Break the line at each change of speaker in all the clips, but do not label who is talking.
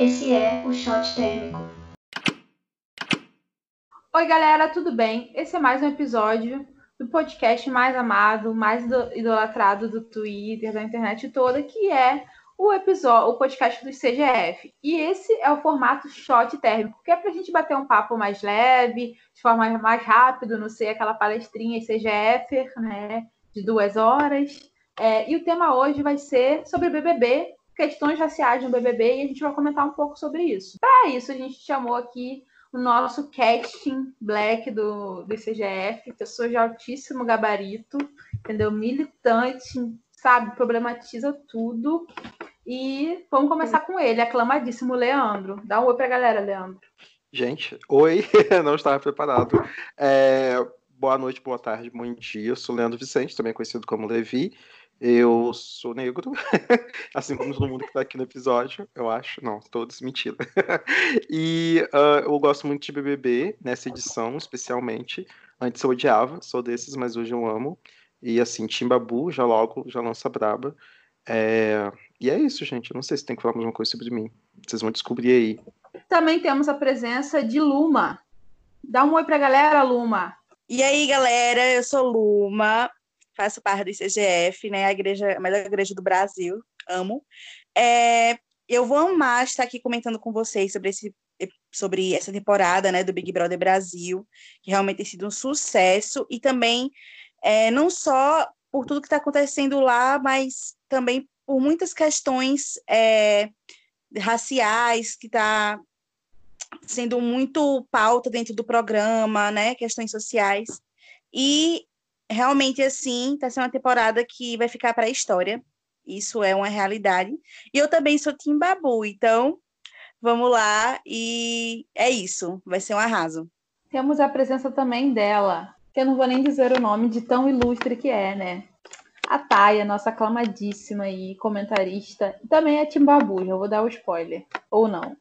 Esse é o Shot Térmico.
Oi, galera, tudo bem? Esse é mais um episódio do podcast mais amado, mais idolatrado do Twitter, da internet toda, que é o episódio, o podcast do CGF. E esse é o formato shot térmico, que é para a gente bater um papo mais leve, de forma mais rápida, não sei, aquela palestrinha CGF, né, de duas horas. É, e o tema hoje vai ser sobre BBB, questões raciais no BBB, e a gente vai comentar um pouco sobre isso. Para isso, a gente chamou aqui o nosso casting black do, do CGF, pessoa de altíssimo gabarito, entendeu? Militante, sabe? Problematiza tudo. E vamos começar com ele, aclamadíssimo Leandro. Dá um oi pra galera, Leandro.
Gente, oi, não estava preparado. É, boa noite, boa tarde, bom dia. Eu sou Leandro Vicente, também conhecido como Levi. Eu sou negro, assim como todo mundo que está aqui no episódio, eu acho. Não, todos, mentira. e uh, eu gosto muito de BBB, nessa edição especialmente. Antes eu odiava, sou desses, mas hoje eu amo. E assim, Timbabu, já logo, já lança braba. É... E é isso, gente. Eu não sei se tem que falar alguma coisa sobre mim. Vocês vão descobrir aí.
Também temos a presença de Luma. Dá um oi pra galera, Luma.
E aí, galera, eu sou Luma faço parte do ICGF, né, a igreja, a melhor igreja do Brasil, amo. É, eu vou amar estar aqui comentando com vocês sobre esse sobre essa temporada, né, do Big Brother Brasil, que realmente tem sido um sucesso e também é, não só por tudo que está acontecendo lá, mas também por muitas questões é, raciais que está sendo muito pauta dentro do programa, né, questões sociais. E realmente, assim, tá sendo uma temporada que vai ficar para a história. Isso é uma realidade. E eu também sou Tim Babu, então vamos lá e é isso. Vai ser um arraso.
Temos a presença também dela, que eu não vou nem dizer o nome de tão ilustre que é, né? A Taia, nossa aclamadíssima e comentarista, também é Timbabu, já vou dar o spoiler. Ou não.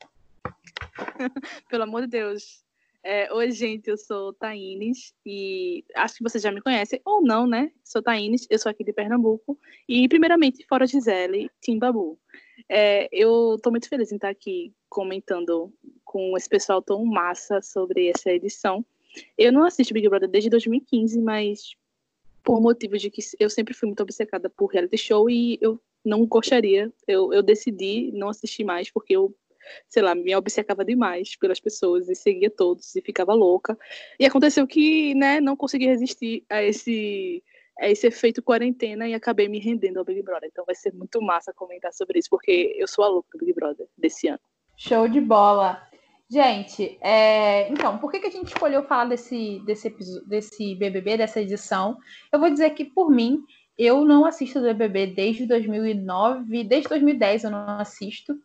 Pelo amor de Deus. É, Oi, gente, eu sou Taínes e acho que vocês já me conhecem, ou não, né? Sou Taínes, eu sou aqui de Pernambuco e, primeiramente, fora Gisele, Timbabu. É, eu estou muito feliz em estar aqui comentando com esse pessoal tão massa sobre essa edição. Eu não assisto Big Brother desde 2015, mas por motivo de que eu sempre fui muito obcecada por reality show e eu não gostaria, eu, eu decidi não assistir mais porque eu sei lá, me obcecava demais pelas pessoas e seguia todos e ficava louca. E aconteceu que, né, não consegui resistir a esse a esse efeito quarentena e acabei me rendendo ao Big Brother. Então vai ser muito massa comentar sobre isso, porque eu sou a louca do Big Brother desse ano.
Show de bola! Gente, é... então, por que, que a gente escolheu falar desse, desse, desse BBB, dessa edição? Eu vou dizer que, por mim, eu não assisto o BBB desde 2009, desde 2010 eu não assisto.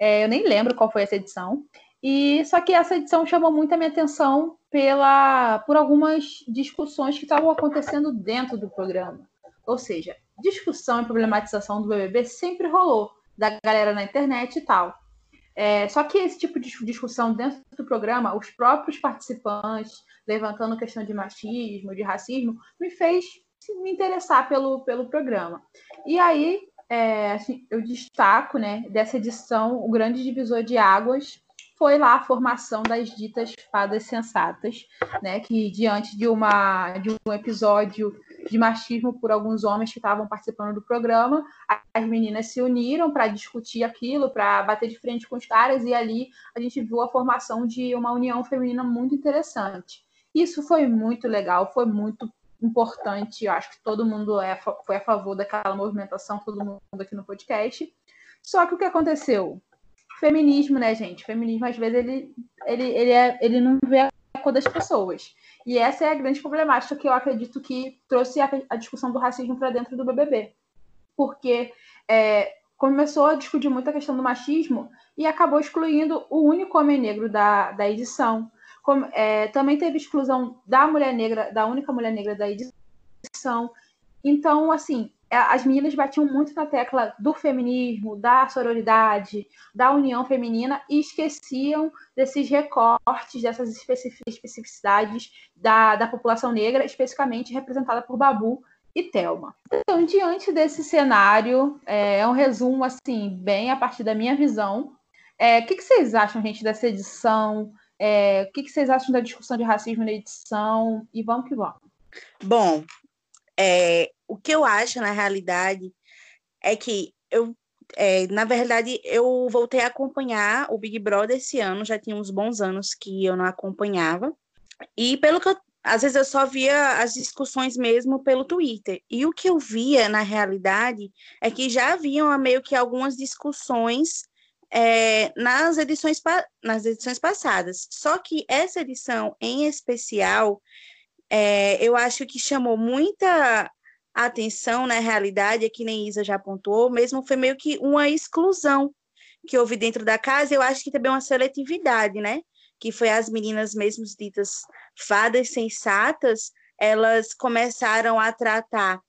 É, eu nem lembro qual foi essa edição. E só que essa edição chamou muito a minha atenção pela por algumas discussões que estavam acontecendo dentro do programa. Ou seja, discussão e problematização do BBB sempre rolou da galera na internet e tal. É, só que esse tipo de discussão dentro do programa, os próprios participantes levantando questão de machismo, de racismo, me fez me interessar pelo, pelo programa. E aí é, assim, eu destaco né, dessa edição, o grande divisor de águas foi lá a formação das ditas fadas sensatas, né, que diante de, uma, de um episódio de machismo por alguns homens que estavam participando do programa, as meninas se uniram para discutir aquilo, para bater de frente com os caras, e ali a gente viu a formação de uma união feminina muito interessante. Isso foi muito legal, foi muito importante, eu acho que todo mundo é, foi a favor daquela movimentação, todo mundo aqui no podcast. Só que o que aconteceu? Feminismo, né, gente? Feminismo, às vezes, ele, ele, ele, é, ele não vê a cor das pessoas. E essa é a grande problemática que eu acredito que trouxe a, a discussão do racismo para dentro do BBB. Porque é, começou a discutir muito a questão do machismo e acabou excluindo o único homem negro da, da edição. Como, é, também teve exclusão da mulher negra, da única mulher negra da edição. Então, assim, é, as meninas batiam muito na tecla do feminismo, da sororidade, da união feminina e esqueciam desses recortes, dessas especificidades da, da população negra, especificamente representada por Babu e Thelma. Então, diante desse cenário, é, é um resumo, assim, bem a partir da minha visão, É, o que, que, vocês acham, gente, dessa edição? É, o que, que, vocês acham da discussão de racismo na edição? E vamos que vamos.
Bom, é, o que eu acho, na realidade, é que eu, é, na verdade, eu voltei a acompanhar o Big Brother esse ano, já tinha uns bons anos que eu não acompanhava. E pelo que eu, às vezes eu só via as discussões mesmo pelo Twitter. E o que eu via, na realidade, é que já haviam meio que algumas discussões é, nas, edições, nas edições passadas. Só que essa edição em especial, é, eu acho que chamou muita atenção na realidade, é que nem Isa já apontou, mesmo foi meio que uma exclusão que houve dentro da casa, eu acho que também uma seletividade, né? Que foi as meninas mesmo ditas fadas sensatas, elas começaram a tratar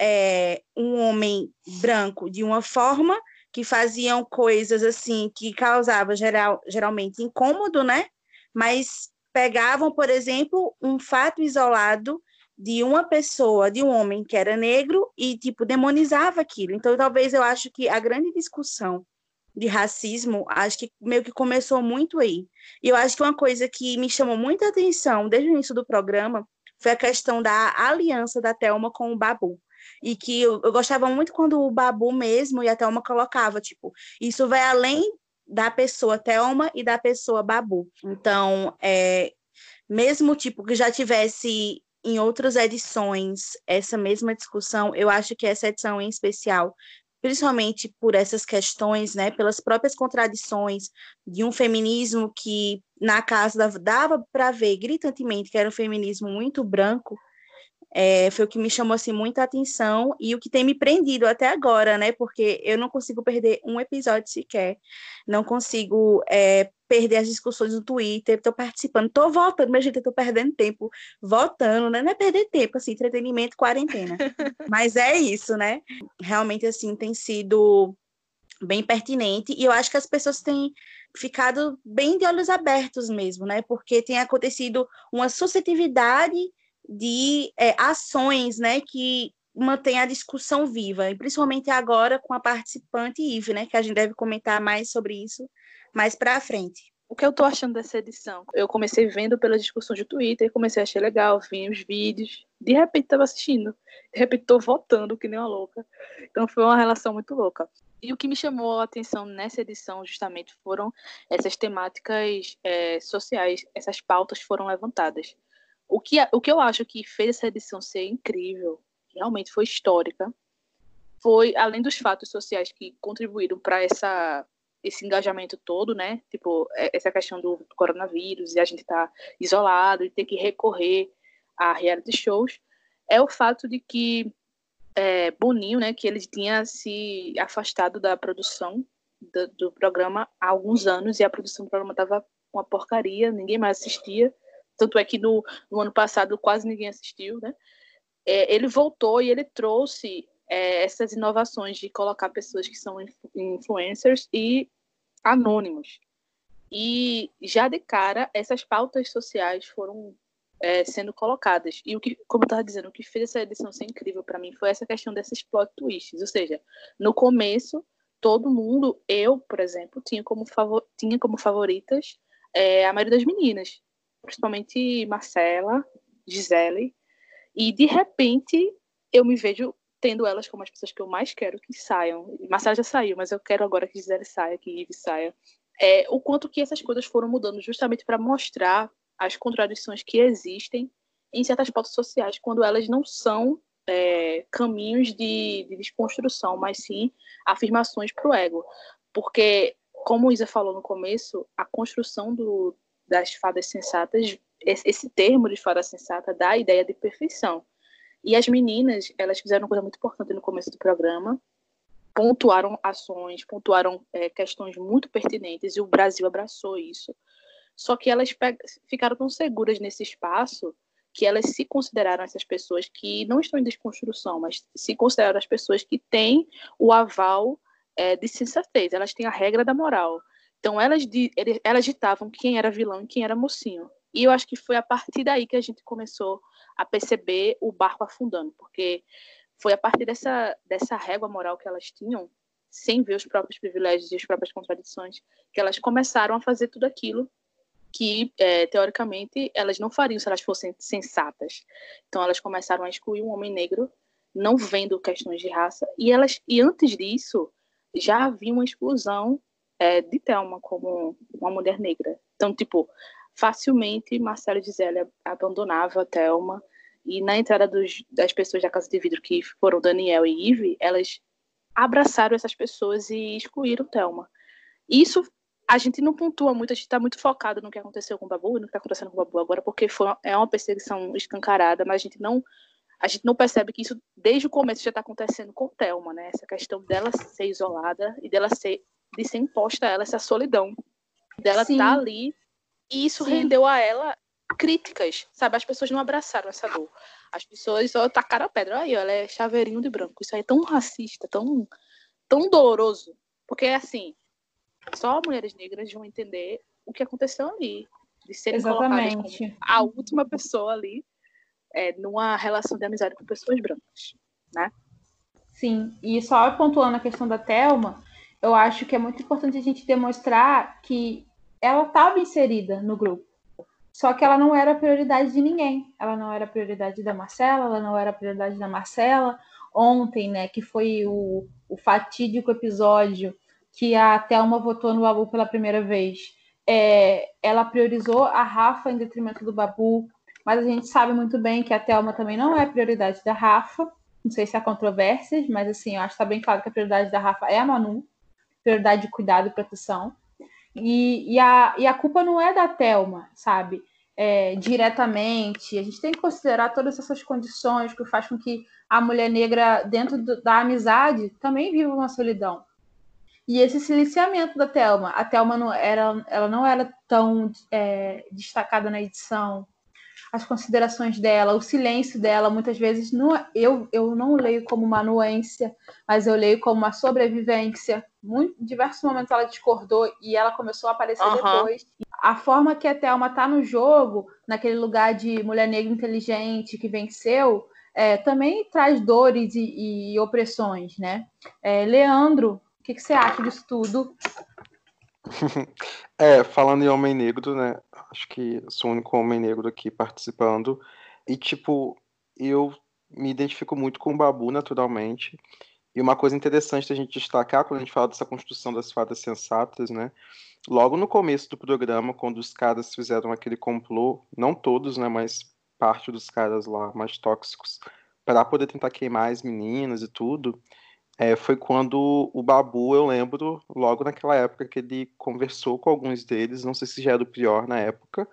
é, um homem branco de uma forma que faziam coisas assim que causavam geral, geralmente incômodo, né? Mas pegavam, por exemplo, um fato isolado de uma pessoa, de um homem que era negro e tipo demonizava aquilo. Então, talvez eu acho que a grande discussão de racismo, acho que meio que começou muito aí. E eu acho que uma coisa que me chamou muita atenção desde o início do programa foi a questão da aliança da Telma com o Babu. E que eu, eu gostava muito quando o Babu mesmo e a Thelma colocava, tipo, isso vai além da pessoa Thelma e da pessoa Babu. Então, é, mesmo tipo que já tivesse em outras edições essa mesma discussão, eu acho que essa edição em especial, principalmente por essas questões, né, pelas próprias contradições de um feminismo que na casa dava para ver gritantemente que era um feminismo muito branco, é, foi o que me chamou assim muita atenção e o que tem me prendido até agora, né? Porque eu não consigo perder um episódio sequer, não consigo é, perder as discussões no Twitter, estou participando, estou votando, mas gente, estou perdendo tempo votando, né? Não é perder tempo, assim, entretenimento, quarentena. mas é isso, né? Realmente assim tem sido bem pertinente e eu acho que as pessoas têm ficado bem de olhos abertos mesmo, né? Porque tem acontecido uma suscetividade de é, ações né, que mantém a discussão viva, e principalmente agora com a participante Ive, né, que a gente deve comentar mais sobre isso mais para frente.
O que eu tô achando dessa edição? Eu comecei vendo pelas discussões de Twitter, comecei a achar legal, vi os vídeos, de repente tava assistindo, de repente tô votando que nem uma louca. Então foi uma relação muito louca. E o que me chamou a atenção nessa edição justamente foram essas temáticas é, sociais, essas pautas foram levantadas. O que, o que eu acho que fez essa edição ser incrível, realmente foi histórica, foi, além dos fatos sociais que contribuíram para essa esse engajamento todo, né? Tipo, é, essa questão do coronavírus e a gente tá isolado e ter que recorrer a reality shows, é o fato de que é, Boninho, né, que ele tinha se afastado da produção do, do, programa há alguns anos e a produção do programa tava uma porcaria, ninguém mais assistia. Tanto é que no, no ano passado quase ninguém assistiu, né? É, ele voltou e ele trouxe é, essas inovações de colocar pessoas que são influencers e anônimos. E já de cara, essas pautas sociais foram é, sendo colocadas. E o que, como eu estava dizendo, o que fez essa edição ser incrível para mim foi essa questão desses plot twists. Ou seja, no começo, todo mundo, eu, por exemplo, tinha como, favor, tinha como favoritas é, a maioria das meninas principalmente Marcela, Gisele, e de repente eu me vejo tendo elas como as pessoas que eu mais quero que saiam. Marcela já saiu, mas eu quero agora que Gisele saia, que Ive saia. É, o quanto que essas coisas foram mudando justamente para mostrar as contradições que existem em certas pautas sociais, quando elas não são é, caminhos de, de, desconstrução, mas sim afirmações para o ego. Porque, como Isa falou no começo, a construção do, das fadas sensatas, esse termo de fada sensata dá a ideia de perfeição. E as meninas, elas fizeram uma coisa muito importante no começo do programa, pontuaram ações, pontuaram é, questões muito pertinentes, e o Brasil abraçou isso. Só que elas ficaram tão seguras nesse espaço que elas se consideraram essas pessoas que não estão em desconstrução, mas se consideraram as pessoas que têm o aval é, de sensatez, elas têm a regra da moral. Então elas, elas ditavam quem era vilão e quem era mocinho. E eu acho que foi a partir daí que a gente começou a perceber o barco afundando, porque foi a partir dessa, dessa régua moral que elas tinham sem ver os próprios privilégios e as próprias contradições, que elas começaram a fazer tudo aquilo que, é, teoricamente, elas não fariam se elas fossem sensatas. Então, elas começaram a excluir um homem negro, não vendo questões de raça, e elas e antes disso já havia uma exclusão é, de Thelma como uma mulher negra. Então, tipo, facilmente Marcelo Gisele abandonava a Thelma e na entrada dos, das pessoas da Casa de Vidro, que foram Daniel e Ive, elas abraçaram essas pessoas e excluíram Thelma. Isso a gente não pontua muito, a gente está muito focado no que aconteceu com o Babu e no que está acontecendo com o Babu agora, porque foi, é uma perseguição escancarada, mas a gente não a gente não percebe que isso desde o começo já está acontecendo com Thelma, né? Essa questão dela ser isolada e dela ser de ser imposta a ela essa solidão, dela estar tá ali e isso Sim. rendeu a ela críticas, sabe? As pessoas não abraçaram essa dor. As pessoas só tacaram a pedra. Aí, ela é chaveirinho de branco. Isso aí é tão racista, tão, tão doloroso. Porque, assim, só mulheres negras vão entender o que aconteceu ali. De serem Exatamente. colocadas como a última pessoa ali é, numa relação de amizade com pessoas brancas, né?
Sim, e só pontuando a questão da Thelma, eu acho que é muito importante a gente demonstrar que ela estava inserida no grupo. Só que ela não era prioridade de ninguém. Ela não era prioridade da Marcela, ela não era prioridade da Marcela. Ontem, né, que foi o, o fatídico episódio que a Thelma votou no Babu pela primeira vez, é, ela priorizou a Rafa em detrimento do Babu, mas a gente sabe muito bem que a Thelma também não é prioridade da Rafa. Não sei se há controvérsias, mas assim, eu acho que está bem claro que a prioridade da Rafa é a Manu, prioridade de cuidado e proteção. E, e, a, e a culpa não é da Thelma, sabe? É, diretamente. A gente tem que considerar todas essas condições que faz com que a mulher negra, dentro do, da amizade, também viva uma solidão. E esse silenciamento da Thelma. A Thelma não era, ela não era tão é, destacada na edição. As considerações dela, o silêncio dela, muitas vezes não, eu, eu não leio como uma anuência, mas eu leio como uma sobrevivência muito, em diversos momentos ela discordou e ela começou a aparecer uhum. depois. A forma que a Thelma tá no jogo, naquele lugar de mulher negra inteligente que venceu, é, também traz dores e, e opressões, né? É, Leandro, o que, que, você acha disso tudo?
é, falando em homem negro, né? Acho que sou o único homem negro aqui participando. E, tipo, eu me identifico muito com o Babu, naturalmente. E uma coisa interessante da gente destacar quando a gente fala dessa construção das fadas sensatas, né? Logo no começo do programa, quando os caras fizeram aquele complô, não todos, né, mas parte dos caras lá mais tóxicos, para poder tentar queimar as meninas e tudo, é, foi quando o Babu, eu lembro, logo naquela época que ele conversou com alguns deles, não sei se já era o pior na época,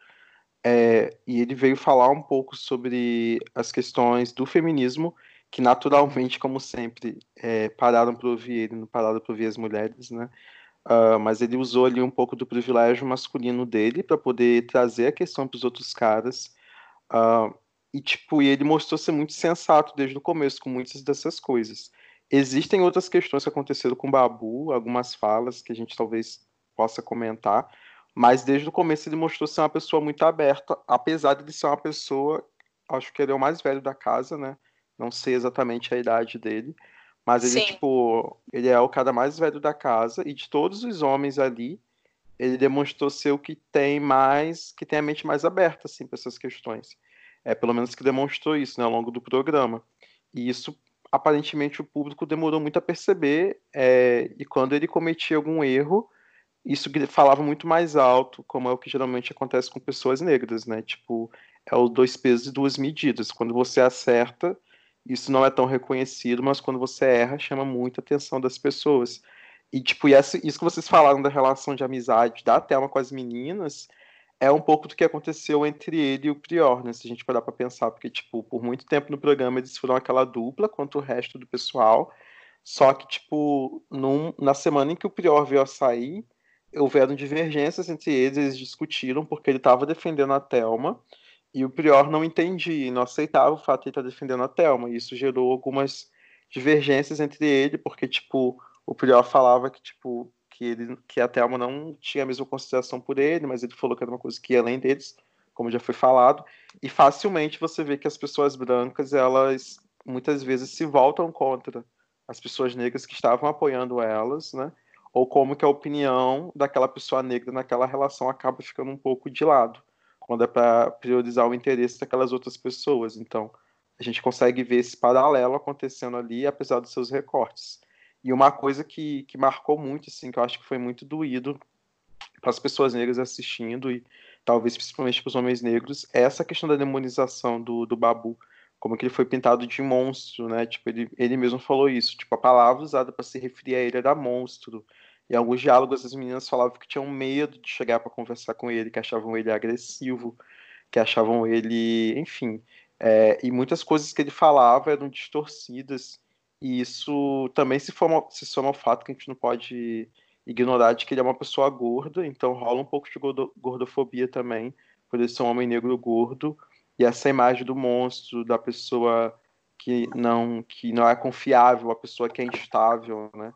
é, e ele veio falar um pouco sobre as questões do feminismo que naturalmente, como sempre, é, pararam para ouvir ele, não pararam para ouvir as mulheres, né? Uh, mas ele usou ali um pouco do privilégio masculino dele para poder trazer a questão para os outros caras. Uh, e, tipo, e ele mostrou ser muito sensato desde o começo com muitas dessas coisas. Existem outras questões que aconteceram com o Babu, algumas falas que a gente talvez possa comentar, mas desde o começo ele mostrou ser uma pessoa muito aberta, apesar de ser uma pessoa, acho que ele é o mais velho da casa, né? Não sei exatamente a idade dele. Mas ele, Sim. tipo, ele é o cara mais velho da casa. E de todos os homens ali, ele demonstrou ser o que tem mais, que tem a mente mais aberta, assim, para essas questões. É, pelo menos que demonstrou isso, né, ao longo do programa. E isso, aparentemente, o público demorou muito a perceber. É, e quando ele cometia algum erro, isso falava muito mais alto, como é o que geralmente acontece com pessoas negras, né? Tipo, é o dois pesos e duas medidas. Quando você acerta, isso não é tão reconhecido, mas quando você erra, chama muita atenção das pessoas. E, tipo, isso que vocês falaram da relação de amizade da Thelma com as meninas é um pouco do que aconteceu entre ele e o Prior, né? Se a gente parar pra pensar, porque, tipo, por muito tempo no programa eles foram aquela dupla quanto o resto do pessoal. Só que, tipo, num, na semana em que o Prior veio a sair, houveram divergências entre eles, eles discutiram porque ele estava defendendo a Thelma e o Prior não entendia, não aceitava o fato de ele estar defendendo a Thelma. E isso gerou algumas divergências entre ele, porque, tipo, o Prior falava que, tipo, que, ele, que a Thelma não tinha a mesma consideração por ele, mas ele falou que era uma coisa que ia além deles, como já foi falado. E facilmente você vê que as pessoas brancas, elas muitas vezes se voltam contra as pessoas negras que estavam apoiando elas, né? Ou como que a opinião daquela pessoa negra naquela relação acaba ficando um pouco de lado, quando é para priorizar o interesse daquelas outras pessoas. Então, a gente consegue ver esse paralelo acontecendo ali, apesar dos seus recortes. E uma coisa que, que marcou muito, assim, que eu acho que foi muito doído para as pessoas negras assistindo e talvez principalmente para os homens negros, é essa questão da demonização do, do Babu como que ele foi pintado de monstro, né? Tipo, ele, ele mesmo falou isso. Tipo, a palavra usada para se referir a ele era monstro. Em alguns diálogos, as meninas falavam que tinham medo de chegar para conversar com ele, que achavam ele agressivo, que achavam ele, enfim. É, e muitas coisas que ele falava eram distorcidas. E isso também se, forma, se soma ao fato que a gente não pode ignorar de que ele é uma pessoa gorda, então rola um pouco de gordofobia também, por ele ser um homem negro gordo e essa imagem do monstro, da pessoa que não que não é confiável, a pessoa que é instável, né?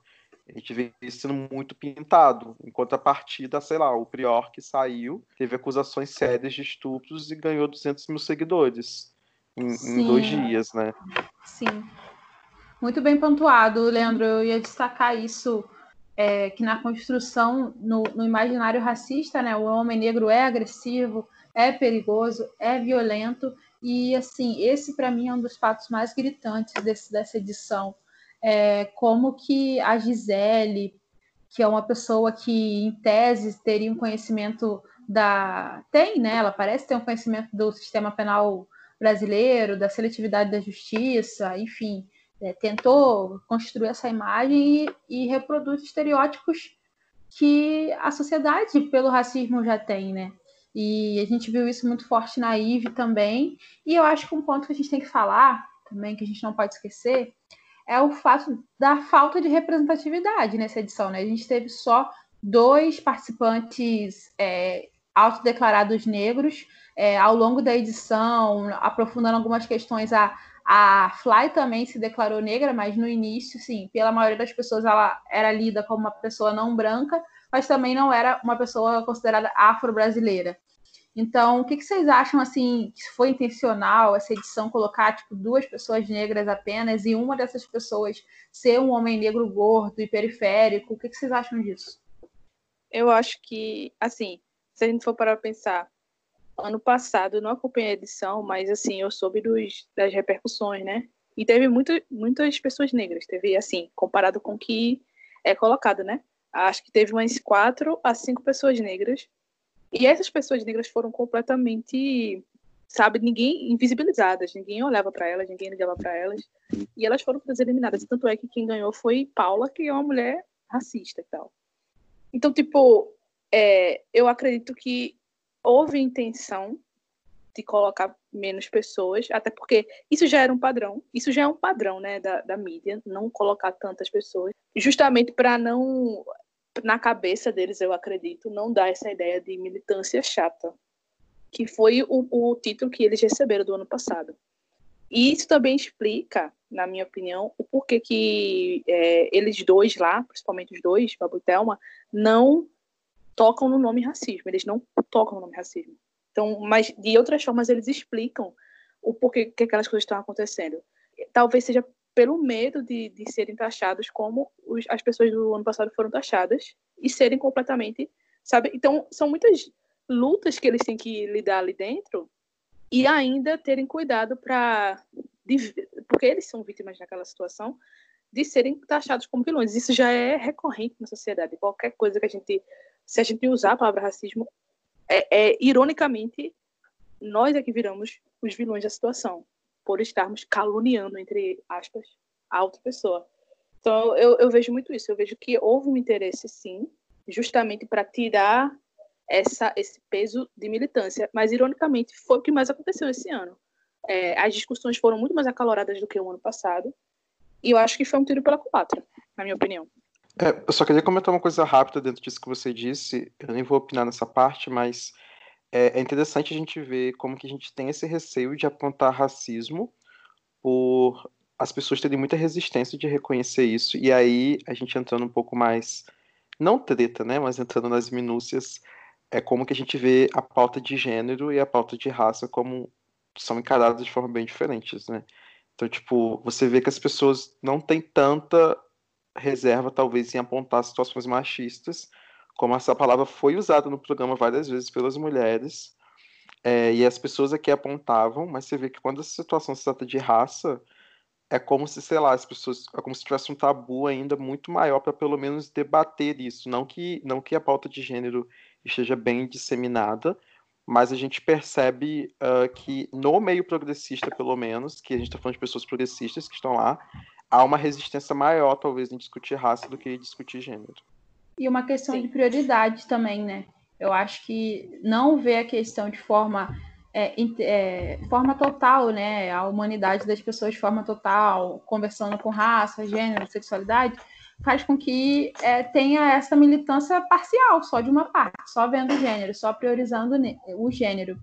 A gente vê isso sendo muito pintado, enquanto a partida, sei lá, o Prior que saiu, teve acusações sérias de estupros e ganhou 200 mil seguidores em, em dois dias, né?
Sim. Muito bem pontuado, Leandro. Eu ia destacar isso, é, que na construção, no, no imaginário racista, né, o homem negro é agressivo, é perigoso, é violento e assim esse para mim é um dos fatos mais gritantes desse, dessa edição, é como que a Gisele, que é uma pessoa que em tese teria um conhecimento da tem, né? Ela parece ter um conhecimento do sistema penal brasileiro, da seletividade da justiça, enfim, é, tentou construir essa imagem e, e reproduz estereótipos que a sociedade pelo racismo já tem, né? E a gente viu isso muito forte na IVE também. E eu acho que um ponto que a gente tem que falar também, que a gente não pode esquecer, é o fato da falta de representatividade nessa edição. Né? A gente teve só dois participantes é, autodeclarados negros é, ao longo da edição, aprofundando algumas questões. A, a Fly também se declarou negra, mas no início, sim, pela maioria das pessoas ela era lida como uma pessoa não branca, mas também não era uma pessoa considerada afro-brasileira. Então, o que, que, vocês acham assim, que foi intencional essa edição colocar tipo duas pessoas negras apenas e uma dessas pessoas ser um homem negro gordo e periférico? O que, que vocês acham disso?
Eu acho que, assim, se a gente for para pensar, ano passado não acompanhei a edição, mas assim, eu soube dos, das repercussões, né? E teve muito, muitas pessoas negras, teve assim, comparado com o que é colocado, né? acho que teve umas quatro a cinco pessoas negras. E essas pessoas negras foram completamente, sabe, ninguém invisibilizadas, ninguém olhava para elas, ninguém ligava para elas. E elas foram todas eliminadas. Tanto é que quem ganhou foi Paula, que é uma mulher racista e tal. Então, tipo, é, eu acredito que houve intenção de colocar menos pessoas, até porque isso já era um padrão, isso já é um padrão, né, da, da mídia, não colocar tantas pessoas, justamente para não na cabeça deles, eu acredito, não dá essa ideia de militância chata, que foi o, o título que eles receberam do ano passado. E isso também explica, na minha opinião, o porquê que é, eles dois lá, principalmente os dois, Babu e Thelma, não tocam no nome racismo. Eles não tocam no nome racismo. Então, mas de outras formas eles explicam o porquê que aquelas coisas estão acontecendo. Talvez seja pelo medo de, de serem taxados como os, as pessoas do ano passado foram taxadas e serem completamente, sabe? Então, são muitas lutas que eles têm que lidar ali dentro e ainda terem cuidado para porque eles são vítimas naquela situação de serem taxados como vilões. Isso já é recorrente na sociedade. Qualquer coisa que a gente, se a gente usar a palavra racismo, é, é ironicamente nós é que viramos os vilões da situação por estarmos caluniando, entre aspas, a outra pessoa. Então, eu, eu vejo muito isso. Eu vejo que houve um interesse, sim, justamente para tirar essa, esse peso de militância. Mas, ironicamente, foi o que mais aconteceu esse ano. É, as discussões foram muito mais acaloradas do que o ano passado. E eu acho que foi um tiro pela culatra, na minha opinião.
É, eu só queria comentar uma coisa rápida dentro disso que você disse. Eu nem vou opinar nessa parte, mas é, é interessante a gente ver como que a gente tem esse receio de apontar racismo por as pessoas terem muita resistência de reconhecer isso. E aí, a gente entrando um pouco mais, não treta, né, mas entrando nas minúcias, é como que a gente vê a pauta de gênero e a pauta de raça como são encaradas de forma bem diferentes, né? Então, tipo, você vê que as pessoas não têm tanta reserva, talvez, em apontar situações machistas, como essa palavra foi usada no programa várias vezes pelas mulheres, é, e as pessoas aqui apontavam, mas você vê que quando a situação se trata de raça, é como se, sei lá, as pessoas, é como se tivesse um tabu ainda muito maior para pelo menos debater isso, não que não que a pauta de gênero esteja bem disseminada, mas a gente percebe uh, que no meio progressista, pelo menos, que a gente está falando de pessoas progressistas que estão lá, há uma resistência maior, talvez, em discutir raça do que em discutir gênero.
E uma questão Sim. de prioridade também, né? Eu acho que não ver a questão de forma é, é, forma total, né? A humanidade das pessoas de forma total, conversando com raça, gênero, sexualidade, faz com que é, tenha essa militância parcial, só de uma parte, só vendo o gênero, só priorizando o gênero.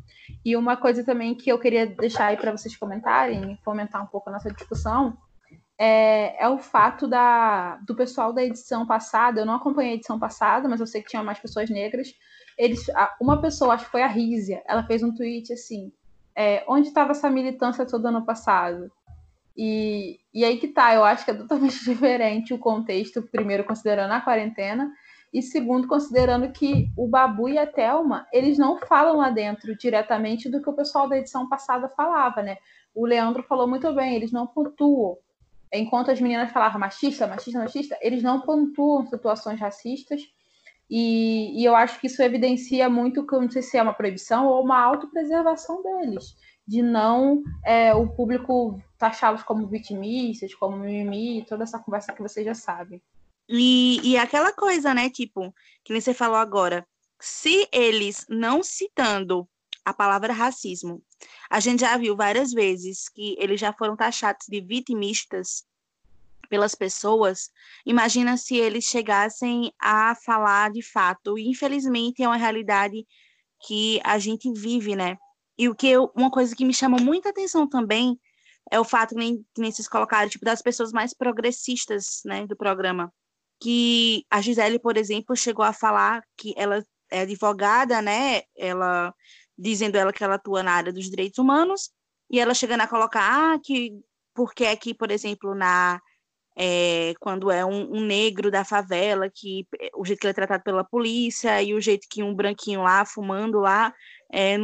E uma coisa também que eu queria deixar aí para vocês comentarem, fomentar um pouco a nossa discussão, é, é, o fato da, do pessoal da edição passada, eu não acompanhei a edição passada, mas eu sei que tinha mais pessoas negras, eles, uma pessoa, acho que foi a Rízia, ela fez um tweet assim: é, onde estava essa militância todo ano passado? E, e aí que tá, eu acho que é totalmente diferente o contexto, primeiro considerando a quarentena, e segundo, considerando que o Babu e a Thelma, eles não falam lá dentro diretamente do que o pessoal da edição passada falava, né? O Leandro falou muito bem, eles não pontuam. Enquanto as meninas falavam machista, machista, machista, eles não pontuam situações racistas e, e, eu acho que isso evidencia muito que não sei se é uma proibição ou uma autopreservação deles, de não é, o público taxá-los como vitimistas, como mimimi, toda essa conversa que vocês já sabem.
E, e aquela coisa, né, tipo, que nem você falou agora, se eles não citando a palavra racismo, a gente já viu várias vezes que eles já foram taxados de vitimistas pelas pessoas, imagina se eles chegassem a falar de fato. E, infelizmente, é uma realidade que a gente vive, né? E o que eu, uma coisa que me chama muita atenção também é o fato que nem, nem vocês colocaram, tipo, das pessoas mais progressistas, né, do programa. Que a Gisele, por exemplo, chegou a falar que ela é advogada, né? Ela dizendo ela que ela atua na área dos direitos humanos, e ela chegando a colocar ah, que porque aqui, por exemplo, na é, quando é um, um, negro da favela, que o jeito que ele é tratado pela polícia e o jeito que um branquinho lá, fumando lá, é,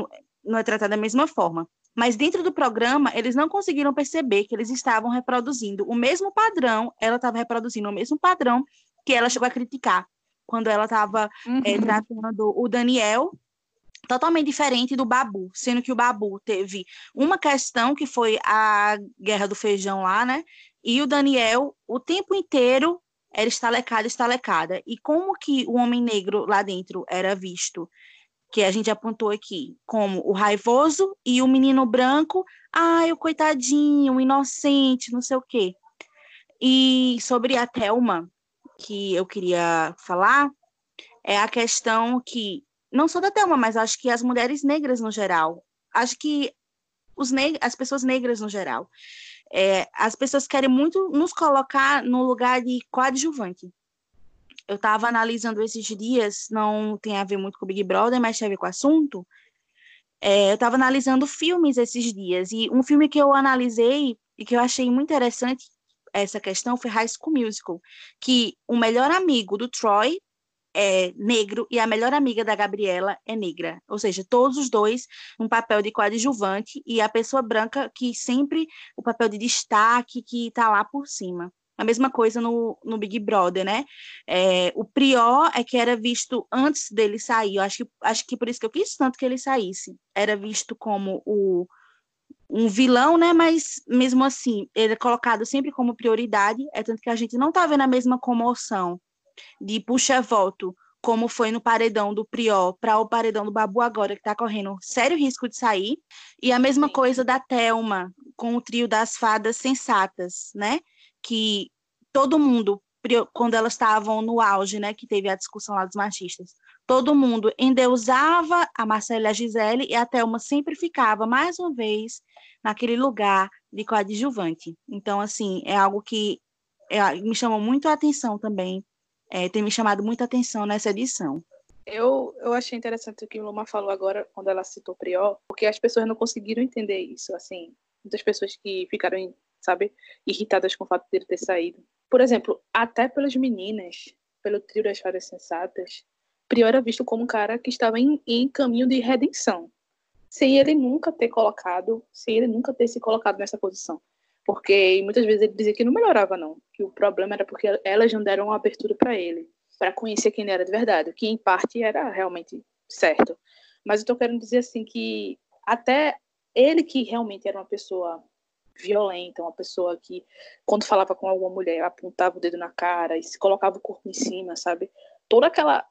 não é tratado da mesma forma. Mas dentro do programa, eles não conseguiram perceber que eles estavam reproduzindo o mesmo padrão, ela estava reproduzindo o mesmo padrão que ela chegou a criticar quando ela estava é, uhum. é, tratando o Daniel totalmente diferente do Babu, sendo que o Babu teve uma questão que foi a guerra do feijão lá, né? E o Daniel, o tempo inteiro, era estalecada, estalecada. E como que o homem negro lá dentro era visto? Que a gente apontou aqui, como o raivoso e o menino branco, ai, o coitadinho, o inocente, não sei o quê. E sobre a Thelma, que eu queria falar, é a questão que, não só da Thelma, mas acho que as mulheres negras no geral, acho que os as pessoas negras no geral, é, as pessoas querem muito nos colocar no lugar de coadjuvante. Eu estava analisando esses dias, não tem a ver muito com o Big Brother, mas tem a ver com o assunto. É, eu estava analisando filmes esses dias, e um filme que eu analisei e que eu achei muito interessante essa questão foi High School Musical, que o melhor amigo do Troy é negro e a melhor amiga da Gabriela é negra. Ou seja, todos os dois um papel de coadjuvante e a pessoa branca que sempre o papel de destaque que está lá por cima. A mesma coisa no, no Big Brother, né? É, o Prior é que era visto antes dele sair. Eu acho que, acho que por isso que eu quis tanto que ele saísse. Era visto como o, um vilão, né? Mas mesmo assim, ele é colocado sempre como prioridade. É tanto que a gente não está vendo a mesma comoção de puxa-voto, como foi no paredão do Prior para o paredão do Babu agora, que está correndo sério risco de sair. E a mesma coisa da Telma, com o trio das fadas sensatas, né? Que todo mundo, quando elas estavam no auge, né? Que teve a discussão lá dos machistas, todo mundo endeusava a Marcela e a Gisele e a Thelma sempre ficava, mais uma vez, naquele lugar de coadjuvante. Então, assim, é algo que é, me chamou muito a atenção também é, tem me chamado muita atenção nessa edição.
Eu, eu achei interessante o que Luma falou agora, quando ela citou Prior, porque as pessoas não conseguiram entender isso. Assim, muitas pessoas que ficaram sabe? Irritadas com o fato dele ter saído. Por exemplo, até pelas meninas, pelo trio das Fadas Sensatas, Prior era visto como um cara que estava em, em caminho de redenção, sem ele nunca ter colocado, sem ele nunca ter se colocado nessa posição. Porque muitas vezes ele dizia que não melhorava, não. Que o problema era porque elas não deram uma abertura para ele, para conhecer quem ele era de verdade, o que em parte era realmente certo. Mas eu tô querendo dizer assim que até ele que realmente era uma pessoa violenta, uma pessoa que, quando falava com alguma mulher, apontava o dedo na cara e se colocava o corpo em cima, sabe? Toda aquela.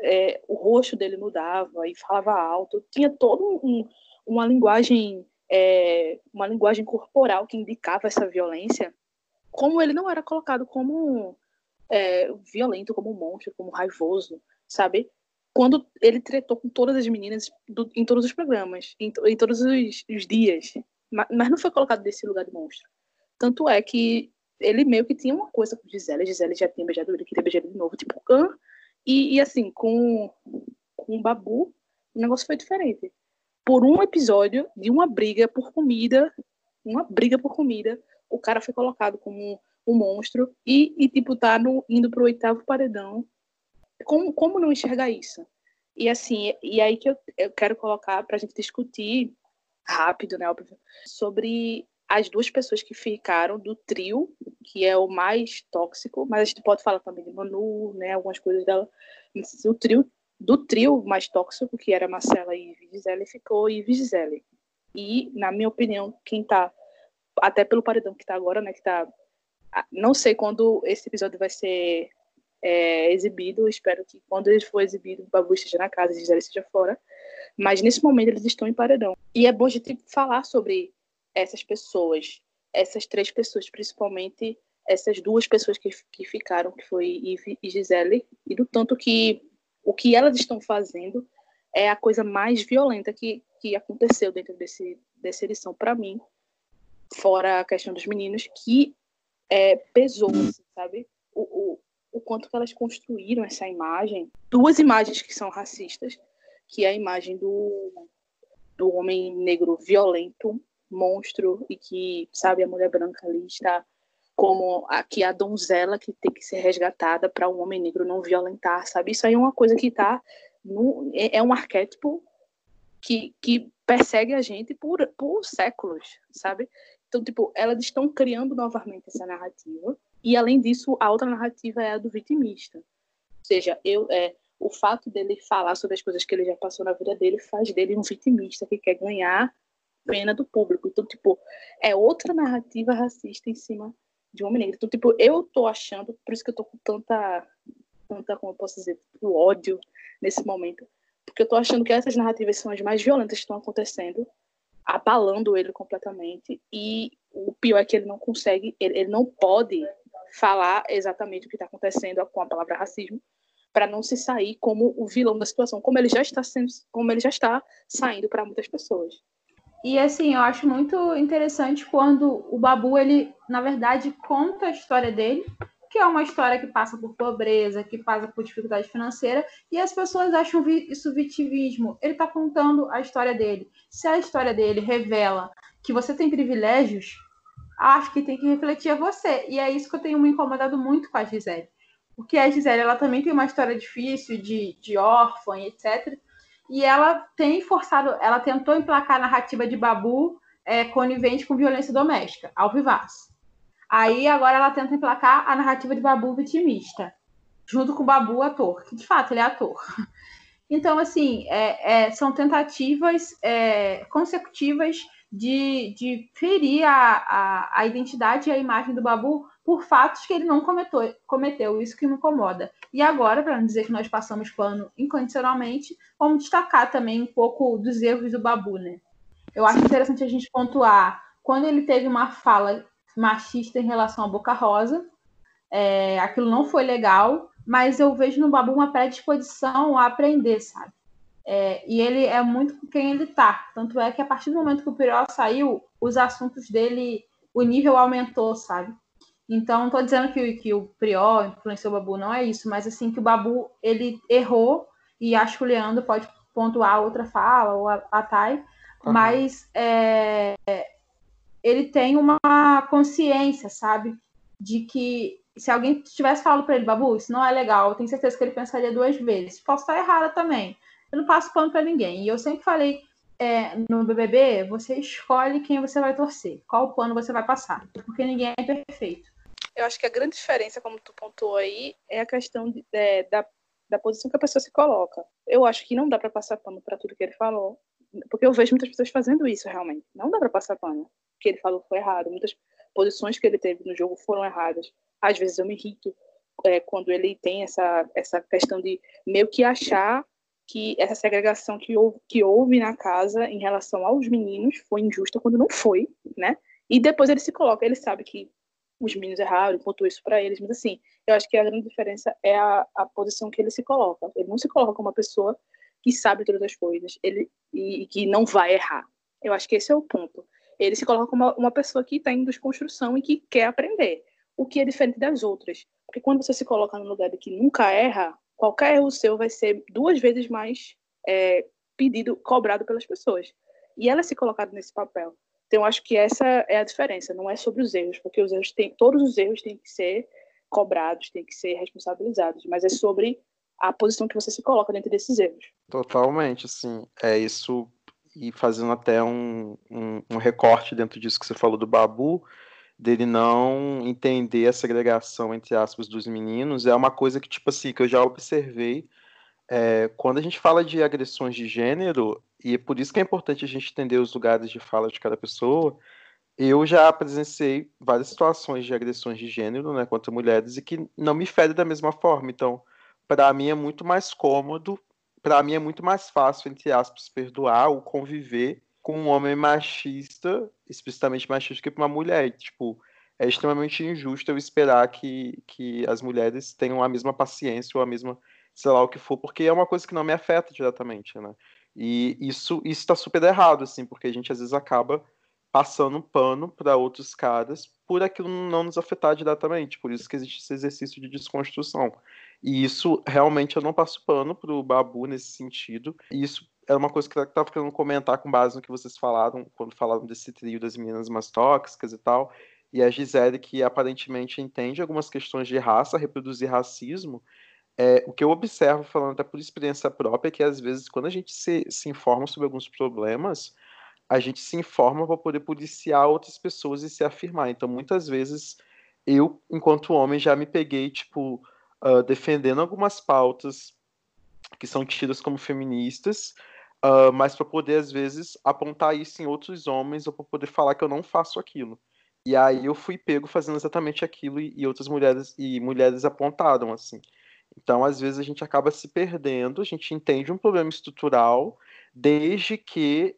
É, o rosto dele mudava e falava alto, tinha toda um, uma linguagem. É, uma linguagem corporal que indicava essa violência, como ele não era colocado como é, violento, como monstro, como raivoso, sabe? Quando ele tretou com todas as meninas do, em todos os programas, em, em todos os, os dias, mas não foi colocado nesse lugar de monstro. Tanto é que ele meio que tinha uma coisa com Gisele, Gisele já tinha beijado ele, queria beijar ele de novo, tipo, ah, e, e assim, com, com o Babu, o negócio foi diferente. Por um episódio de uma briga por comida, uma briga por comida, o cara foi colocado como um monstro e, e tipo, tá no, indo pro oitavo paredão. Como, como não enxergar isso? E assim, e aí que eu, eu quero colocar pra gente discutir rápido, né, óbvio, sobre as duas pessoas que ficaram do trio, que é o mais tóxico, mas a gente pode falar também de Manu, né, algumas coisas dela. O trio do trio mais tóxico, que era Marcela e Gisele, ficou e Gisele. E, na minha opinião, quem tá, até pelo paredão que tá agora, né, que tá, não sei quando esse episódio vai ser é, exibido, espero que quando ele for exibido, o Babu esteja na casa Gisele esteja fora, mas nesse momento eles estão em paredão. E é bom a gente falar sobre essas pessoas, essas três pessoas, principalmente essas duas pessoas que, que ficaram, que foi Ive e Gisele, e do tanto que o que elas estão fazendo é a coisa mais violenta que, que aconteceu dentro desse, dessa edição para mim, fora a questão dos meninos, que é, pesou, assim, sabe? O, o, o quanto que elas construíram essa imagem, duas imagens que são racistas, que é a imagem do, do homem negro violento, monstro, e que, sabe, a mulher branca ali está como aqui a donzela que tem que ser resgatada para um homem negro não violentar, sabe? Isso aí é uma coisa que está é, é um arquétipo que, que persegue a gente por, por séculos, sabe? Então, tipo, elas estão criando novamente essa narrativa. E, além disso, a outra narrativa é a do vitimista. Ou seja, eu, é, o fato dele falar sobre as coisas que ele já passou na vida dele faz dele um vitimista que quer ganhar pena do público. Então, tipo, é outra narrativa racista em cima de um homem negro. Então, tipo, eu tô achando, por isso que eu tô com tanta, tanta como eu posso dizer, ódio nesse momento, porque eu tô achando que essas narrativas são as mais violentas que estão acontecendo, abalando ele completamente, e o pior é que ele não consegue, ele, ele não pode falar exatamente o que está acontecendo com a palavra racismo, para não se sair como o vilão da situação, como ele já está sendo, como ele já está saindo para muitas pessoas.
E assim, eu acho muito interessante quando o Babu, ele, na verdade, conta a história dele, que é uma história que passa por pobreza, que passa por dificuldade financeira, e as pessoas acham isso vitimismo. Ele está contando a história dele. Se a história dele revela que você tem privilégios, acho que tem que refletir a você. E é isso que eu tenho me incomodado muito com a Gisele porque a Gisele ela também tem uma história difícil de, de órfã, etc. E ela tem forçado, ela tentou emplacar a narrativa de Babu é, conivente com violência doméstica, ao vivaz. Aí agora ela tenta emplacar a narrativa de Babu vitimista, junto com Babu ator, que de fato ele é ator. Então, assim, é, é, são tentativas é, consecutivas de, de ferir a, a, a identidade e a imagem do Babu por fatos que ele não cometeu, cometeu isso que me incomoda. E agora, para não dizer que nós passamos pano incondicionalmente, vamos destacar também um pouco dos erros do Babu, né? Eu acho interessante a gente pontuar quando ele teve uma fala machista em relação à Boca Rosa, é, aquilo não foi legal, mas eu vejo no Babu uma predisposição a aprender, sabe? É, e ele é muito com quem ele tá. Tanto é que a partir do momento que o Piró saiu, os assuntos dele, o nível aumentou, sabe? Então, não estou dizendo que, que o Prior influenciou o Babu, não é isso, mas assim, que o Babu ele errou, e acho que o Leandro pode pontuar outra fala, ou a, a Thay, uhum. mas é, ele tem uma consciência, sabe? De que se alguém tivesse falado para ele, Babu, isso não é legal, eu tenho certeza que ele pensaria duas vezes. Posso estar errada também. Eu não passo pano para ninguém. E eu sempre falei é, no BBB, você escolhe quem você vai torcer, qual pano você vai passar, porque ninguém é perfeito.
Eu acho que a grande diferença, como tu pontuou aí, é a questão de, é, da, da posição que a pessoa se coloca. Eu acho que não dá para passar pano para tudo que ele falou, porque eu vejo muitas pessoas fazendo isso realmente. Não dá para passar pano. O que ele falou foi errado. Muitas posições que ele teve no jogo foram erradas. Às vezes eu me irrito é, quando ele tem essa, essa questão de meio que achar que essa segregação que houve, que houve na casa em relação aos meninos foi injusta quando não foi, né? E depois ele se coloca, ele sabe que os meninos erraram, pontuou isso para eles, mas assim, eu acho que a grande diferença é a, a posição que ele se coloca. Ele não se coloca como uma pessoa que sabe todas as coisas ele, e, e que não vai errar. Eu acho que esse é o ponto. Ele se coloca como uma, uma pessoa que está em desconstrução e que quer aprender, o que é diferente das outras. Porque quando você se coloca no lugar de que nunca erra, qualquer erro seu vai ser duas vezes mais é, pedido, cobrado pelas pessoas. E ela é se colocada nesse papel. Então, acho que essa é a diferença. Não é sobre os erros, porque os erros têm, todos os erros têm que ser cobrados, têm que ser responsabilizados, mas é sobre a posição que você se coloca dentro desses erros.
Totalmente, assim, é isso, e fazendo até um, um, um, recorte dentro disso que você falou do Babu, dele não entender a segregação, entre aspas, dos meninos, é uma coisa que, tipo assim, que eu já observei, é, quando a gente fala de agressões de gênero, e é por isso que é importante a gente entender os lugares de fala de cada pessoa, eu já presenciei várias situações de agressões de gênero, né, contra mulheres, e que não me fere da mesma forma, então para mim é muito mais cômodo, para mim é muito mais fácil, entre aspas, perdoar ou conviver com um homem machista, explicitamente machista, que para uma mulher. Tipo, é extremamente injusto eu esperar que, que as mulheres tenham a mesma paciência ou a mesma, sei lá o que for, porque é uma coisa que não me afeta diretamente, né? E isso está super errado, assim, porque a gente às vezes acaba passando pano para outros caras por aquilo não nos afetar diretamente. Por isso que existe esse exercício de desconstrução. E isso realmente eu não passo pano pro Babu nesse sentido. E isso é uma coisa que eu estava querendo comentar com base no que vocês falaram, quando falaram desse trio das meninas mais tóxicas e tal. E a Gisele, que aparentemente entende algumas questões de raça, reproduzir racismo. É, o que eu observo, falando até por experiência própria, é que às vezes, quando a gente se, se informa sobre alguns problemas, a gente se informa para poder policiar outras pessoas e se afirmar. Então, muitas vezes, eu, enquanto homem, já me peguei, tipo, uh, defendendo algumas pautas que são tidas como feministas, uh, mas para poder, às vezes, apontar isso em outros homens ou para poder falar que eu não faço aquilo. E aí eu fui pego fazendo exatamente aquilo e, e outras mulheres e mulheres apontaram assim. Então, às vezes a gente acaba se perdendo, a gente entende um problema estrutural, desde que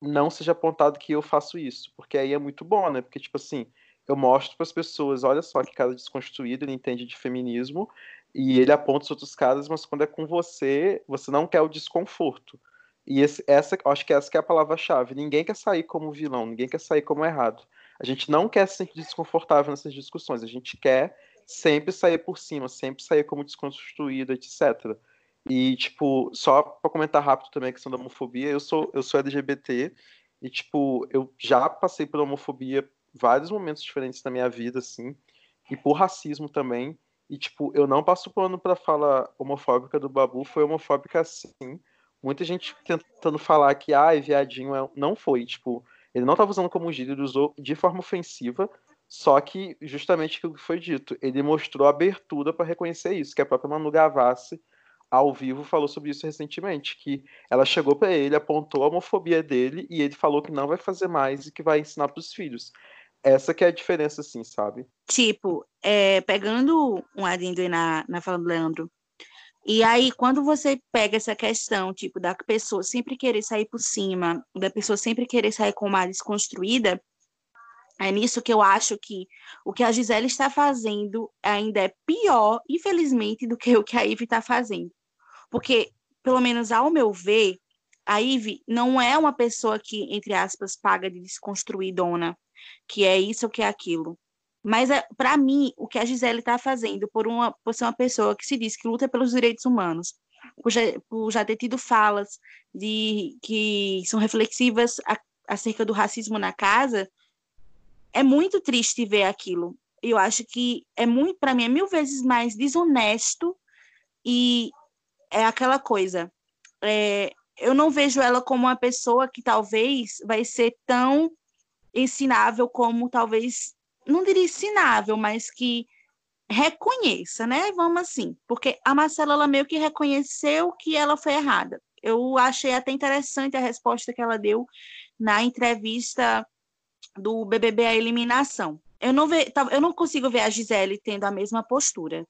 não seja apontado que eu faço isso, porque aí é muito bom, né? Porque, tipo assim, eu mostro para as pessoas, olha só que cara desconstruído, ele entende de feminismo, e ele aponta os outros caras, mas quando é com você, você não quer o desconforto. E esse, essa, acho que essa que é a palavra-chave. Ninguém quer sair como vilão, ninguém quer sair como errado. A gente não quer se sentir desconfortável nessas discussões, a gente quer sempre sair por cima, sempre sair como desconstruído, etc. E, tipo, só para comentar rápido também a questão da homofobia, eu sou, eu sou LGBT e, tipo, eu já passei por homofobia vários momentos diferentes na minha vida, assim, e por racismo também. E, tipo, eu não passo pano pra fala homofóbica do Babu, foi homofóbica sim. Muita gente tentando falar que, ai, ah, viadinho, é... não foi. Tipo, ele não estava usando como gíria, ele usou de forma ofensiva, só que, justamente aquilo que foi dito, ele mostrou abertura para reconhecer isso, que a própria Manu Gavassi ao vivo falou sobre isso recentemente, que ela chegou para ele, apontou a homofobia dele e ele falou que não vai fazer mais e que vai ensinar para os filhos. Essa que é a diferença, assim, sabe?
Tipo, é, pegando um adendo aí na, na fala do Leandro, e aí quando você pega essa questão, tipo, da pessoa sempre querer sair por cima, da pessoa sempre querer sair com uma desconstruída, é nisso que eu acho que o que a Gisele está fazendo ainda é pior, infelizmente, do que o que a Ive está fazendo. Porque, pelo menos ao meu ver, a Ive não é uma pessoa que, entre aspas, paga de desconstruir dona, que é isso que é aquilo. Mas, é, para mim, o que a Gisele está fazendo por, uma, por ser uma pessoa que se diz que luta pelos direitos humanos, por já, por já ter tido falas de que são reflexivas a, acerca do racismo na casa, é muito triste ver aquilo. Eu acho que é muito, para mim, é mil vezes mais desonesto e é aquela coisa. É, eu não vejo ela como uma pessoa que talvez vai ser tão ensinável como talvez, não diria ensinável, mas que reconheça, né? Vamos assim, porque a Marcela ela meio que reconheceu que ela foi errada. Eu achei até interessante a resposta que ela deu na entrevista do BBB a eliminação. Eu não, ve, eu não consigo ver a Gisele tendo a mesma postura.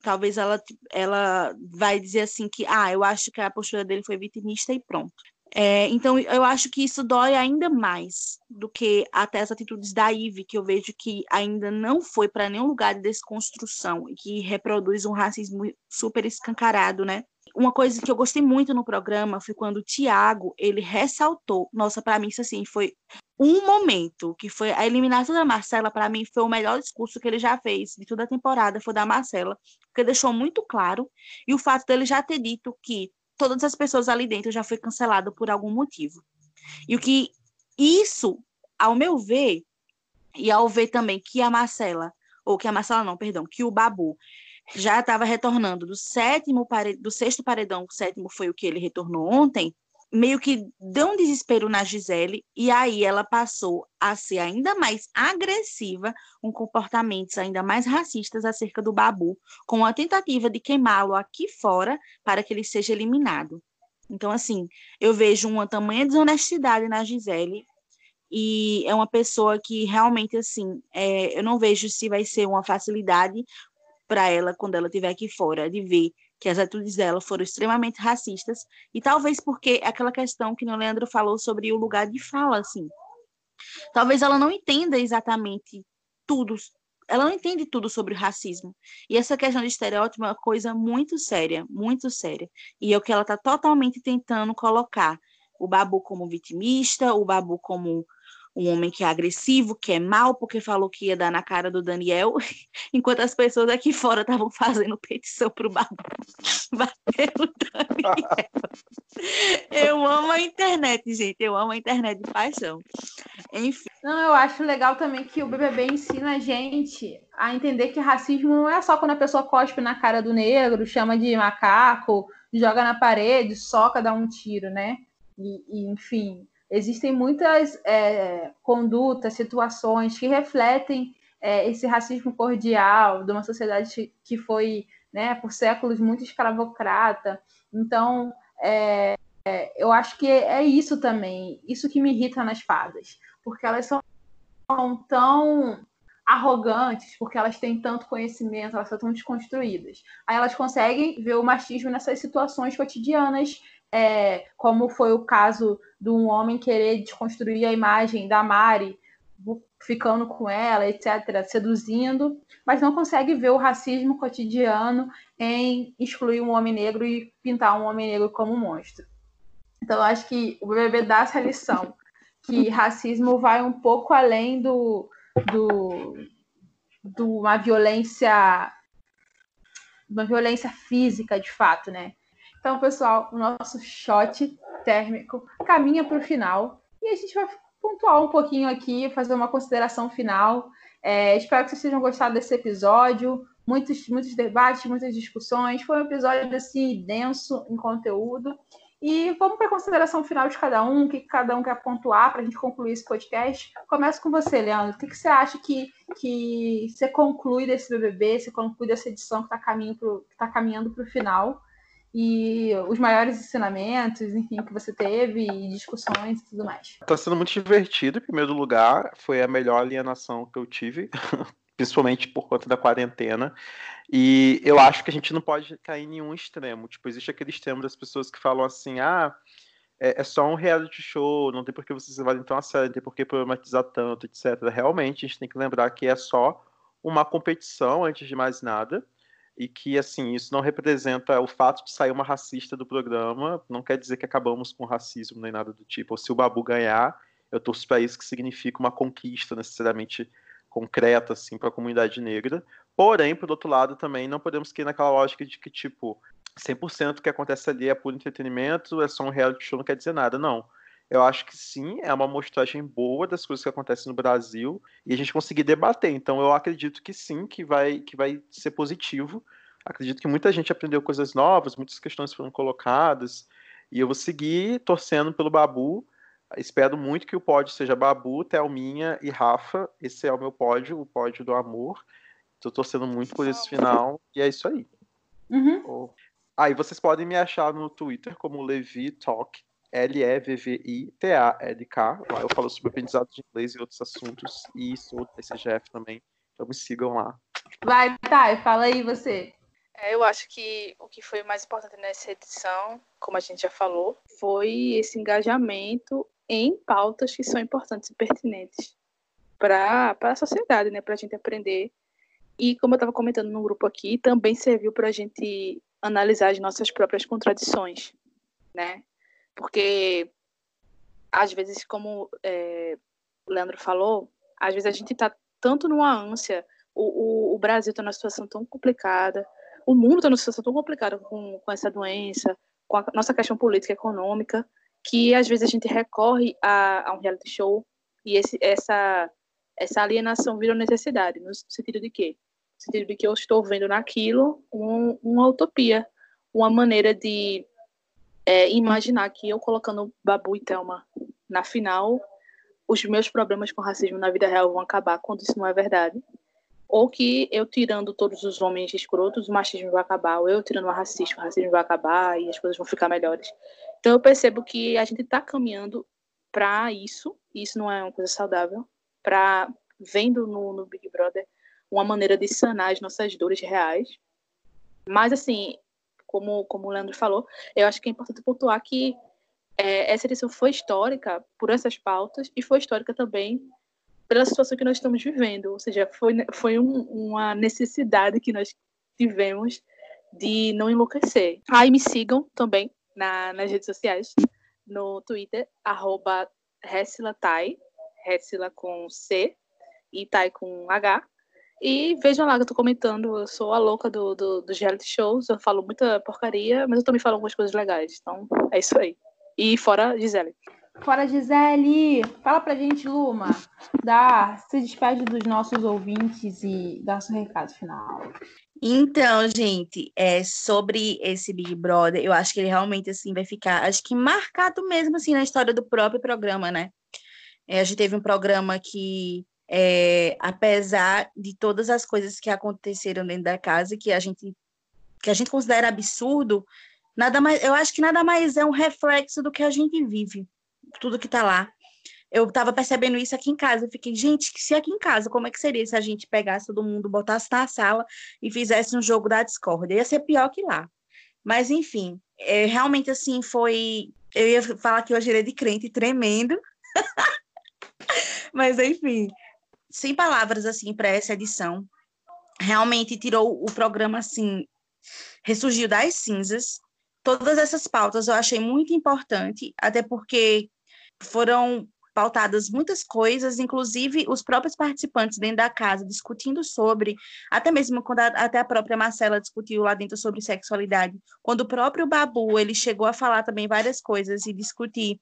Talvez ela, ela vai dizer assim que, ah, eu acho que a postura dele foi vitimista e pronto. É, então, eu acho que isso dói ainda mais do que até as atitudes da Ive, que eu vejo que ainda não foi para nenhum lugar de desconstrução e que reproduz um racismo super escancarado, né? Uma coisa que eu gostei muito no programa foi quando o Tiago, ele ressaltou, nossa, para mim isso assim foi um momento, que foi a eliminação da Marcela, para mim foi o melhor discurso que ele já fez de toda a temporada, foi da Marcela, porque deixou muito claro, e o fato dele já ter dito que todas as pessoas ali dentro já foi cancelado por algum motivo. E o que isso, ao meu ver, e ao ver também que a Marcela, ou que a Marcela não, perdão, que o Babu já estava retornando do sétimo paredão, do sexto paredão, o sétimo foi o que ele retornou ontem, meio que deu um desespero na Gisele e aí ela passou a ser ainda mais agressiva, com comportamentos ainda mais racistas acerca do Babu, com a tentativa de queimá-lo aqui fora para que ele seja eliminado. Então, assim, eu vejo uma tamanha desonestidade na Gisele e é uma pessoa que realmente, assim, é, eu não vejo se vai ser uma facilidade para ela quando ela estiver aqui fora, de ver que as atitudes dela foram extremamente racistas, e talvez porque aquela questão que o Leandro falou sobre o lugar de fala, assim. Talvez ela não entenda exatamente tudo, ela não entende tudo sobre o racismo. E essa questão de estereótipo é uma coisa muito séria, muito séria. E é o que ela está totalmente tentando colocar. O Babu como vitimista, o Babu como um homem que é agressivo, que é mal, porque falou que ia dar na cara do Daniel, enquanto as pessoas aqui fora estavam fazendo petição pro Babu bater no Daniel. Eu amo a internet, gente, eu amo a internet de paixão. Enfim.
Não, eu acho legal também que o BBB ensina a gente a entender que racismo não é só quando a pessoa cospe na cara do negro, chama de macaco, joga na parede, soca, dá um tiro, né? E, e enfim, existem muitas é, condutas, situações que refletem é, esse racismo cordial de uma sociedade que foi, né, por séculos muito escravocrata. Então, é, é, eu acho que é isso também, isso que me irrita nas fadas, porque elas são tão arrogantes, porque elas têm tanto conhecimento, elas são tão desconstruídas. Aí elas conseguem ver o machismo nessas situações cotidianas é, como foi o caso de um homem querer desconstruir a imagem da Mari, ficando com ela, etc., seduzindo, mas não consegue ver o racismo cotidiano em excluir um homem negro e pintar um homem negro como um monstro. Então, acho que o BBB dá essa lição, que racismo vai um pouco além do, do, do uma violência uma violência física de fato, né? Então, pessoal, o nosso shot térmico caminha para o final e a gente vai pontuar um pouquinho aqui, fazer uma consideração final. É, espero que vocês tenham gostado desse episódio. Muitos, muitos debates, muitas discussões. Foi um episódio assim denso em conteúdo. E vamos para a consideração final de cada um, o que cada um quer pontuar para a gente concluir esse podcast. Começo com você, Leandro. O que, que você acha que, que você conclui desse BBB, você conclui dessa edição que está tá caminhando para o final? E os maiores ensinamentos, enfim, que você teve, e discussões e tudo mais.
Está sendo muito divertido, em primeiro lugar, foi a melhor alienação que eu tive, principalmente por conta da quarentena. E eu acho que a gente não pode cair em nenhum extremo. Tipo, existe aquele extremo das pessoas que falam assim, ah, é, é só um reality show, não tem por que vocês levarem tão a sério, não tem por que problematizar tanto, etc. Realmente, a gente tem que lembrar que é só uma competição, antes de mais nada e que assim isso não representa o fato de sair uma racista do programa não quer dizer que acabamos com o racismo nem nada do tipo. Ou se o Babu ganhar, eu torço para isso que significa uma conquista necessariamente concreta assim para a comunidade negra. Porém, por outro lado, também não podemos cair naquela lógica de que tipo 100% que acontece ali é puro entretenimento, é só um reality show, não quer dizer nada. Não. Eu acho que sim, é uma mostragem boa das coisas que acontecem no Brasil e a gente conseguir debater. Então eu acredito que sim, que vai, que vai ser positivo. Acredito que muita gente aprendeu coisas novas, muitas questões foram colocadas e eu vou seguir torcendo pelo Babu. Espero muito que o pódio seja Babu, Thelminha e Rafa. Esse é o meu pódio, o pódio do amor. Estou torcendo muito por esse final e é isso aí.
Uhum.
Aí ah, vocês podem me achar no Twitter como Levi Talk, L-E-V-V-I-T-A-L-K. Lá eu falo sobre aprendizado de inglês e outros assuntos. E sou do TCGF também. Então me sigam lá.
Vai, Thay, fala aí você.
É, eu acho que o que foi mais importante nessa edição, como a gente já falou, foi esse engajamento em pautas que são importantes e pertinentes para a sociedade, né? Para a gente aprender. E como eu estava comentando no grupo aqui, também serviu para a gente analisar as nossas próprias contradições, né? Porque às vezes, como é, o Leandro falou, às vezes a gente está tanto numa ânsia, o, o, o Brasil está numa situação tão complicada, o mundo está numa situação tão complicada com, com essa doença, com a nossa questão política e econômica, que às vezes a gente recorre a, a um reality show e esse, essa, essa alienação vira necessidade, no sentido de quê? sentido de que eu estou vendo naquilo um, uma utopia, uma maneira de é, imaginar que eu colocando Babu e Thelma na final, os meus problemas com racismo na vida real vão acabar, quando isso não é verdade. Ou que eu tirando todos os homens escrotos, o machismo vai acabar, ou eu tirando o racismo, o racismo vai acabar e as coisas vão ficar melhores. Então eu percebo que a gente está caminhando para isso, e isso não é uma coisa saudável, para vendo no, no Big Brother uma maneira de sanar as nossas dores reais. Mas, assim, como, como o Leandro falou, eu acho que é importante pontuar que é, essa edição foi histórica por essas pautas e foi histórica também pela situação que nós estamos vivendo. Ou seja, foi, foi um, uma necessidade que nós tivemos de não enlouquecer. Aí me sigam também na, nas redes sociais, no Twitter, arroba Hessila com C e Tai com H. E vejam lá que eu tô comentando, eu sou a louca do, do, dos reality shows, eu falo muita porcaria, mas eu também falo algumas coisas legais. Então, é isso aí. E fora Gisele.
Fora Gisele! Fala pra gente, Luma. Dá, se despede dos nossos ouvintes e dá seu recado final.
Então, gente, é sobre esse Big Brother, eu acho que ele realmente assim vai ficar, acho que marcado mesmo assim na história do próprio programa, né? É, a gente teve um programa que é, apesar de todas as coisas que aconteceram dentro da casa que a gente que a gente considera absurdo, nada mais, eu acho que nada mais é um reflexo do que a gente vive, tudo que está lá. Eu estava percebendo isso aqui em casa, eu fiquei, gente, se aqui em casa, como é que seria se a gente pegasse todo mundo, botasse na sala e fizesse um jogo da discórdia? Ia ser pior que lá. Mas, enfim, é, realmente, assim, foi... Eu ia falar que hoje ele é de crente tremendo. Mas, enfim, sem palavras assim para essa edição. Realmente tirou o programa assim, ressurgiu das cinzas. Todas essas pautas eu achei muito importante, até porque foram pautadas muitas coisas, inclusive os próprios participantes dentro da casa discutindo sobre, até mesmo quando a, até a própria Marcela discutiu lá dentro sobre sexualidade, quando o próprio Babu ele chegou a falar também várias coisas e discutir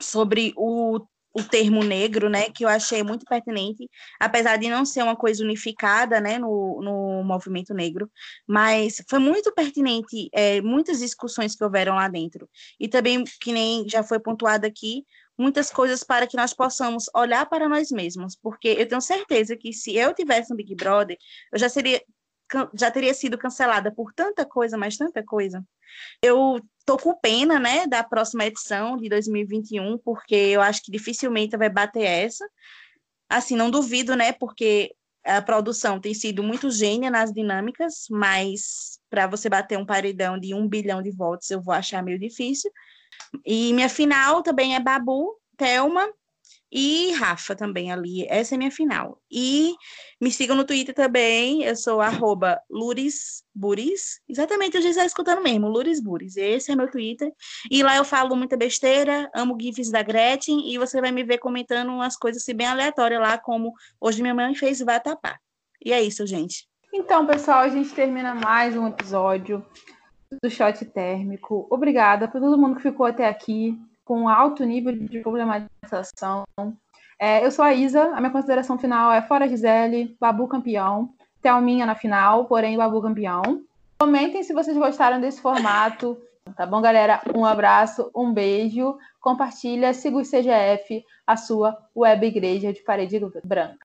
sobre o o termo negro, né, que eu achei muito pertinente, apesar de não ser uma coisa unificada, né, no, no movimento negro, mas foi muito pertinente é, muitas discussões que houveram lá dentro. E também, que nem já foi pontuado aqui, muitas coisas para que nós possamos olhar para nós mesmos, porque eu tenho certeza que se eu tivesse um Big Brother, eu já seria já teria sido cancelada por tanta coisa, mas tanta coisa. Eu tô com pena, né, da próxima edição de 2021, porque eu acho que dificilmente vai bater essa. Assim, não duvido, né, porque a produção tem sido muito gênia nas dinâmicas, mas para você bater um paredão de um bilhão de votos, eu vou achar meio difícil. E minha final também é Babu, Thelma e Rafa também ali. Essa é minha final. E me sigam no Twitter também. Eu sou arroba. Exatamente, eu já estava escutando mesmo, lurisburis. Esse é meu Twitter. E lá eu falo muita besteira, amo gifs da Gretchen. E você vai me ver comentando umas coisas assim, bem aleatórias lá, como hoje minha mãe fez vai tapar. E é isso, gente.
Então, pessoal, a gente termina mais um episódio do Shot Térmico. Obrigada por todo mundo que ficou até aqui. Com alto nível de problematização. É, eu sou a Isa, a minha consideração final é fora Gisele, Babu campeão, Thelminha na final, porém Babu campeão. Comentem se vocês gostaram desse formato. Tá bom, galera? Um abraço, um beijo. Compartilha, siga o CGF, a sua web igreja de parede branca.